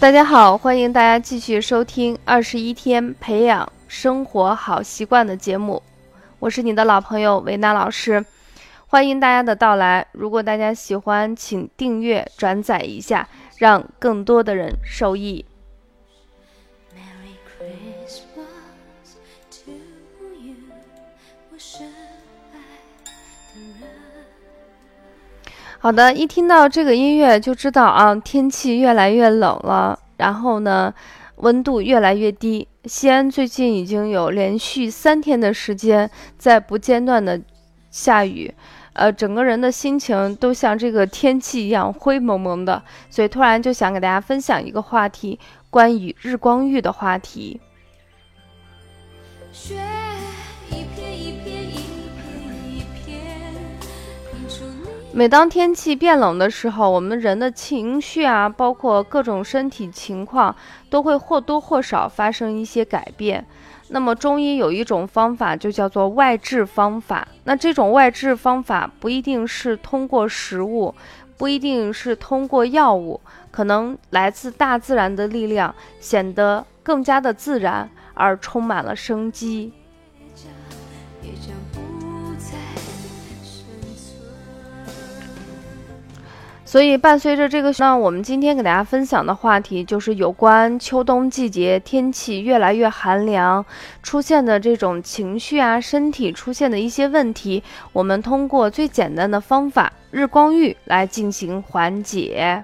大家好，欢迎大家继续收听《二十一天培养生活好习惯》的节目，我是你的老朋友维娜老师，欢迎大家的到来。如果大家喜欢，请订阅、转载一下，让更多的人受益。好的，一听到这个音乐就知道啊，天气越来越冷了，然后呢，温度越来越低。西安最近已经有连续三天的时间在不间断的下雨，呃，整个人的心情都像这个天气一样灰蒙蒙的，所以突然就想给大家分享一个话题，关于日光浴的话题。雪一片一片一片一片，映出你每当天气变冷的时候，我们人的情绪啊，包括各种身体情况，都会或多或少发生一些改变。那么中医有一种方法，就叫做外治方法。那这种外治方法不一定是通过食物，不一定是通过药物，可能来自大自然的力量，显得更加的自然而充满了生机。所以，伴随着这个，那我们今天给大家分享的话题就是有关秋冬季节天气越来越寒凉，出现的这种情绪啊，身体出现的一些问题，我们通过最简单的方法日光浴来进行缓解。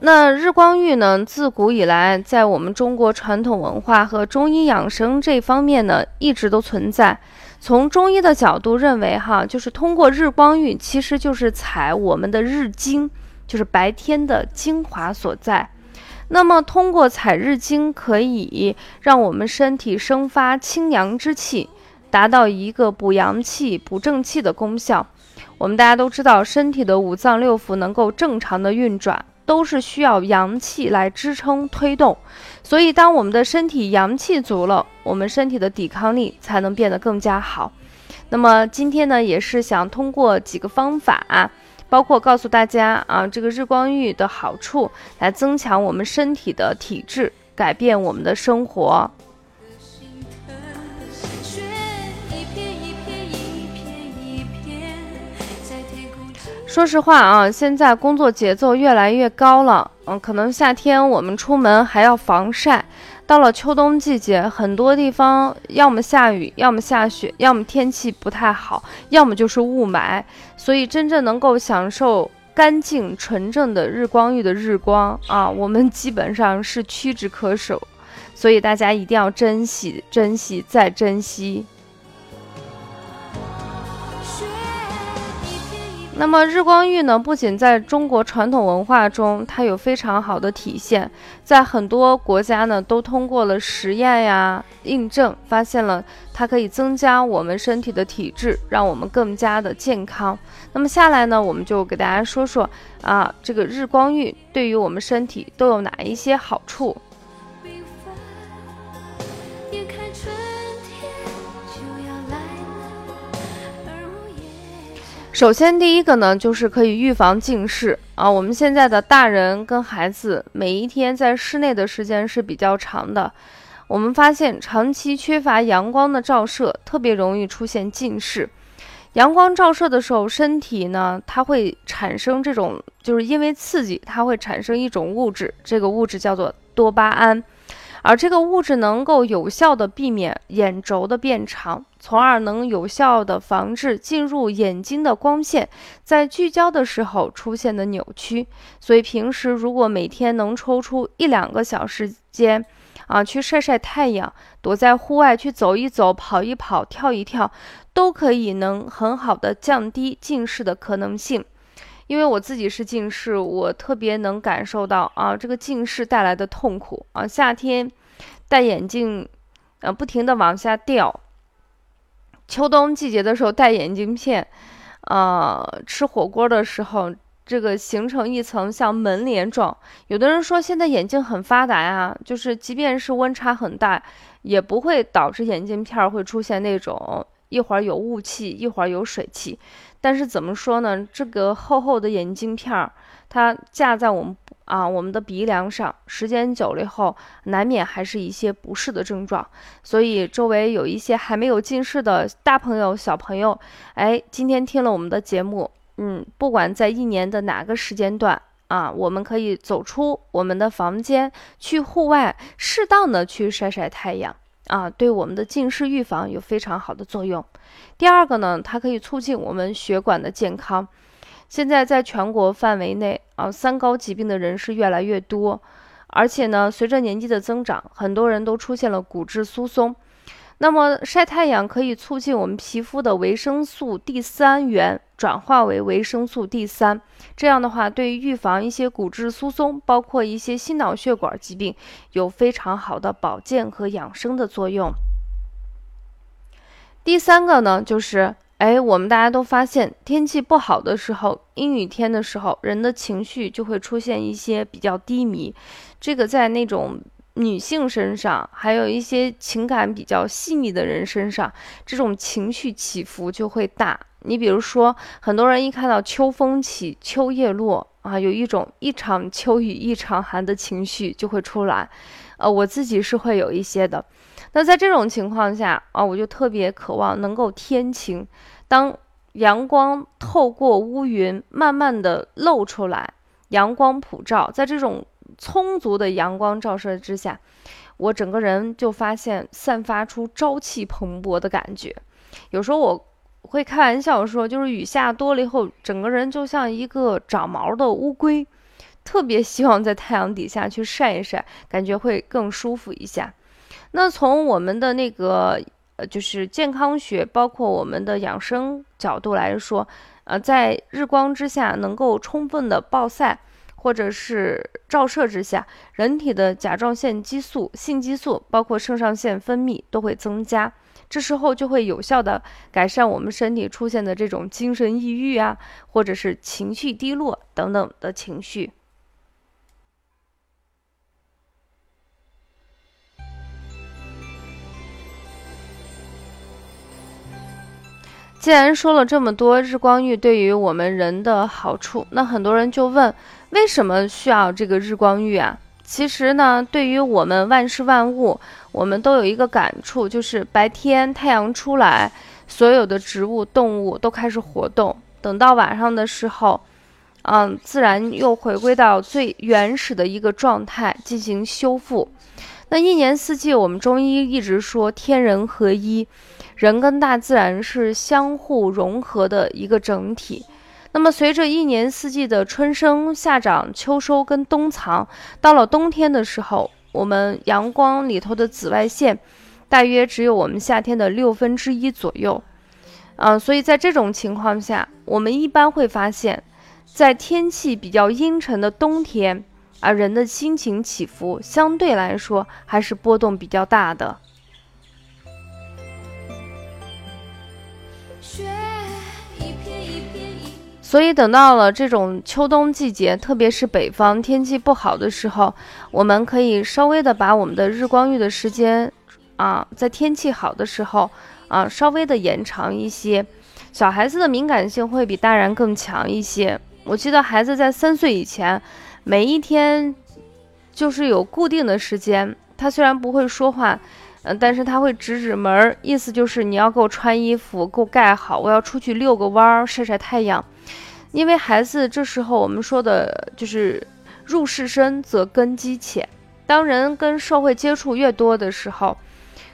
那日光浴呢？自古以来，在我们中国传统文化和中医养生这方面呢，一直都存在。从中医的角度认为，哈，就是通过日光浴，其实就是采我们的日精，就是白天的精华所在。那么，通过采日精，可以让我们身体生发清阳之气，达到一个补阳气、补正气的功效。我们大家都知道，身体的五脏六腑能够正常的运转。都是需要阳气来支撑推动，所以当我们的身体阳气足了，我们身体的抵抗力才能变得更加好。那么今天呢，也是想通过几个方法，包括告诉大家啊，这个日光浴的好处，来增强我们身体的体质，改变我们的生活。说实话啊，现在工作节奏越来越高了，嗯，可能夏天我们出门还要防晒，到了秋冬季节，很多地方要么下雨，要么下雪，要么天气不太好，要么就是雾霾，所以真正能够享受干净纯正的日光浴的日光啊，我们基本上是屈指可数，所以大家一定要珍惜、珍惜再珍惜。那么日光浴呢，不仅在中国传统文化中，它有非常好的体现，在很多国家呢，都通过了实验呀印证，发现了它可以增加我们身体的体质，让我们更加的健康。那么下来呢，我们就给大家说说啊，这个日光浴对于我们身体都有哪一些好处。首先，第一个呢，就是可以预防近视啊。我们现在的大人跟孩子，每一天在室内的时间是比较长的。我们发现，长期缺乏阳光的照射，特别容易出现近视。阳光照射的时候，身体呢，它会产生这种，就是因为刺激，它会产生一种物质，这个物质叫做多巴胺。而这个物质能够有效的避免眼轴的变长，从而能有效的防止进入眼睛的光线在聚焦的时候出现的扭曲。所以平时如果每天能抽出一两个小时间，啊，去晒晒太阳，躲在户外去走一走、跑一跑、跳一跳，都可以能很好的降低近视的可能性。因为我自己是近视，我特别能感受到啊，这个近视带来的痛苦啊。夏天戴眼镜，呃，不停的往下掉；秋冬季节的时候戴眼镜片，啊，吃火锅的时候，这个形成一层像门帘状。有的人说现在眼镜很发达呀，就是即便是温差很大，也不会导致眼镜片会出现那种一会儿有雾气，一会儿有水汽。但是怎么说呢？这个厚厚的眼镜片儿，它架在我们啊我们的鼻梁上，时间久了以后，难免还是一些不适的症状。所以周围有一些还没有近视的大朋友、小朋友，哎，今天听了我们的节目，嗯，不管在一年的哪个时间段啊，我们可以走出我们的房间，去户外，适当的去晒晒太阳。啊，对我们的近视预防有非常好的作用。第二个呢，它可以促进我们血管的健康。现在在全国范围内啊，三高疾病的人是越来越多，而且呢，随着年纪的增长，很多人都出现了骨质疏松。那么晒太阳可以促进我们皮肤的维生素 D 三元转化为维生素 D 三，这样的话，对于预防一些骨质疏松，包括一些心脑血管疾病，有非常好的保健和养生的作用。第三个呢，就是哎，我们大家都发现，天气不好的时候，阴雨天的时候，人的情绪就会出现一些比较低迷，这个在那种。女性身上，还有一些情感比较细腻的人身上，这种情绪起伏就会大。你比如说，很多人一看到秋风起，秋叶落啊，有一种一场秋雨一场寒的情绪就会出来。呃，我自己是会有一些的。那在这种情况下啊，我就特别渴望能够天晴，当阳光透过乌云慢慢的露出来，阳光普照，在这种。充足的阳光照射之下，我整个人就发现散发出朝气蓬勃的感觉。有时候我会开玩笑说，就是雨下多了以后，整个人就像一个长毛的乌龟，特别希望在太阳底下去晒一晒，感觉会更舒服一下。那从我们的那个呃，就是健康学，包括我们的养生角度来说，呃，在日光之下能够充分的暴晒。或者是照射之下，人体的甲状腺激素、性激素，包括肾上腺分泌都会增加，这时候就会有效的改善我们身体出现的这种精神抑郁啊，或者是情绪低落等等的情绪。既然说了这么多日光浴对于我们人的好处，那很多人就问。为什么需要这个日光浴啊？其实呢，对于我们万事万物，我们都有一个感触，就是白天太阳出来，所有的植物、动物都开始活动。等到晚上的时候，嗯，自然又回归到最原始的一个状态进行修复。那一年四季，我们中医一直说天人合一，人跟大自然是相互融合的一个整体。那么，随着一年四季的春生、夏长、秋收跟冬藏，到了冬天的时候，我们阳光里头的紫外线大约只有我们夏天的六分之一左右。嗯，所以在这种情况下，我们一般会发现，在天气比较阴沉的冬天，啊，人的心情起伏相对来说还是波动比较大的。雪所以等到了这种秋冬季节，特别是北方天气不好的时候，我们可以稍微的把我们的日光浴的时间，啊，在天气好的时候，啊，稍微的延长一些。小孩子的敏感性会比大人更强一些。我记得孩子在三岁以前，每一天就是有固定的时间，他虽然不会说话，嗯，但是他会指指门儿，意思就是你要给我穿衣服，给我盖好，我要出去遛个弯儿，晒晒太阳。因为孩子这时候我们说的就是入世深则根基浅，当人跟社会接触越多的时候，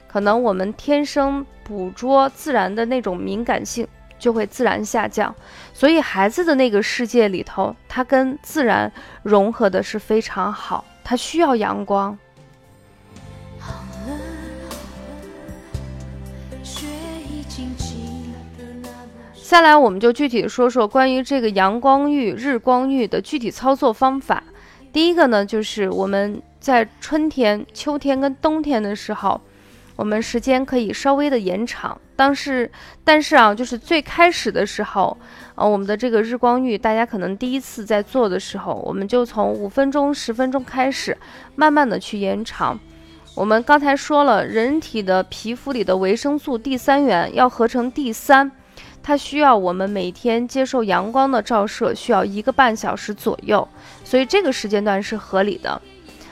可能我们天生捕捉自然的那种敏感性就会自然下降，所以孩子的那个世界里头，他跟自然融合的是非常好，他需要阳光。接下来我们就具体说说关于这个阳光浴、日光浴的具体操作方法。第一个呢，就是我们在春天、秋天跟冬天的时候，我们时间可以稍微的延长。但是，但是啊，就是最开始的时候，呃，我们的这个日光浴，大家可能第一次在做的时候，我们就从五分钟、十分钟开始，慢慢的去延长。我们刚才说了，人体的皮肤里的维生素 D 三元要合成 D 三，它需要我们每天接受阳光的照射，需要一个半小时左右，所以这个时间段是合理的。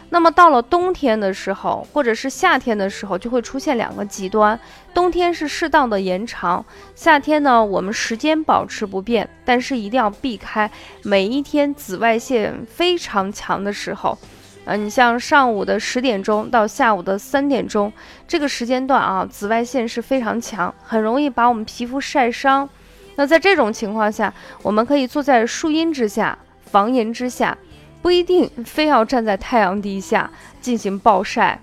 那么到了冬天的时候，或者是夏天的时候，就会出现两个极端。冬天是适当的延长，夏天呢，我们时间保持不变，但是一定要避开每一天紫外线非常强的时候。呃，你像上午的十点钟到下午的三点钟这个时间段啊，紫外线是非常强，很容易把我们皮肤晒伤。那在这种情况下，我们可以坐在树荫之下，房檐之下。不一定非要站在太阳底下进行暴晒。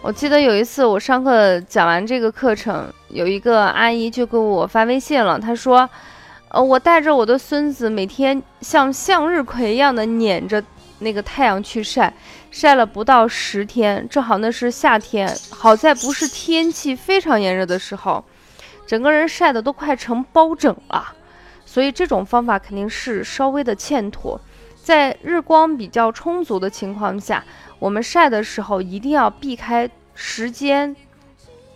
我记得有一次我上课讲完这个课程，有一个阿姨就给我发微信了，她说：“呃，我带着我的孙子每天像向日葵一样的撵着那个太阳去晒，晒了不到十天，正好那是夏天，好在不是天气非常炎热的时候。”整个人晒的都快成包拯了，所以这种方法肯定是稍微的欠妥。在日光比较充足的情况下，我们晒的时候一定要避开时间，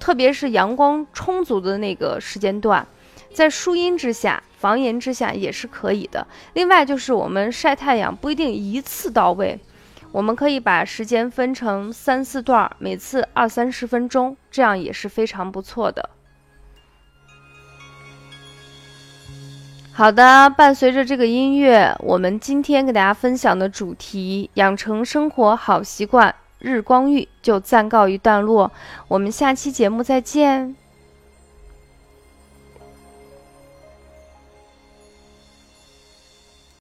特别是阳光充足的那个时间段，在树荫之下、房檐之下也是可以的。另外就是我们晒太阳不一定一次到位，我们可以把时间分成三四段，每次二三十分钟，这样也是非常不错的。好的，伴随着这个音乐，我们今天给大家分享的主题“养成生活好习惯”日光浴就暂告一段落。我们下期节目再见。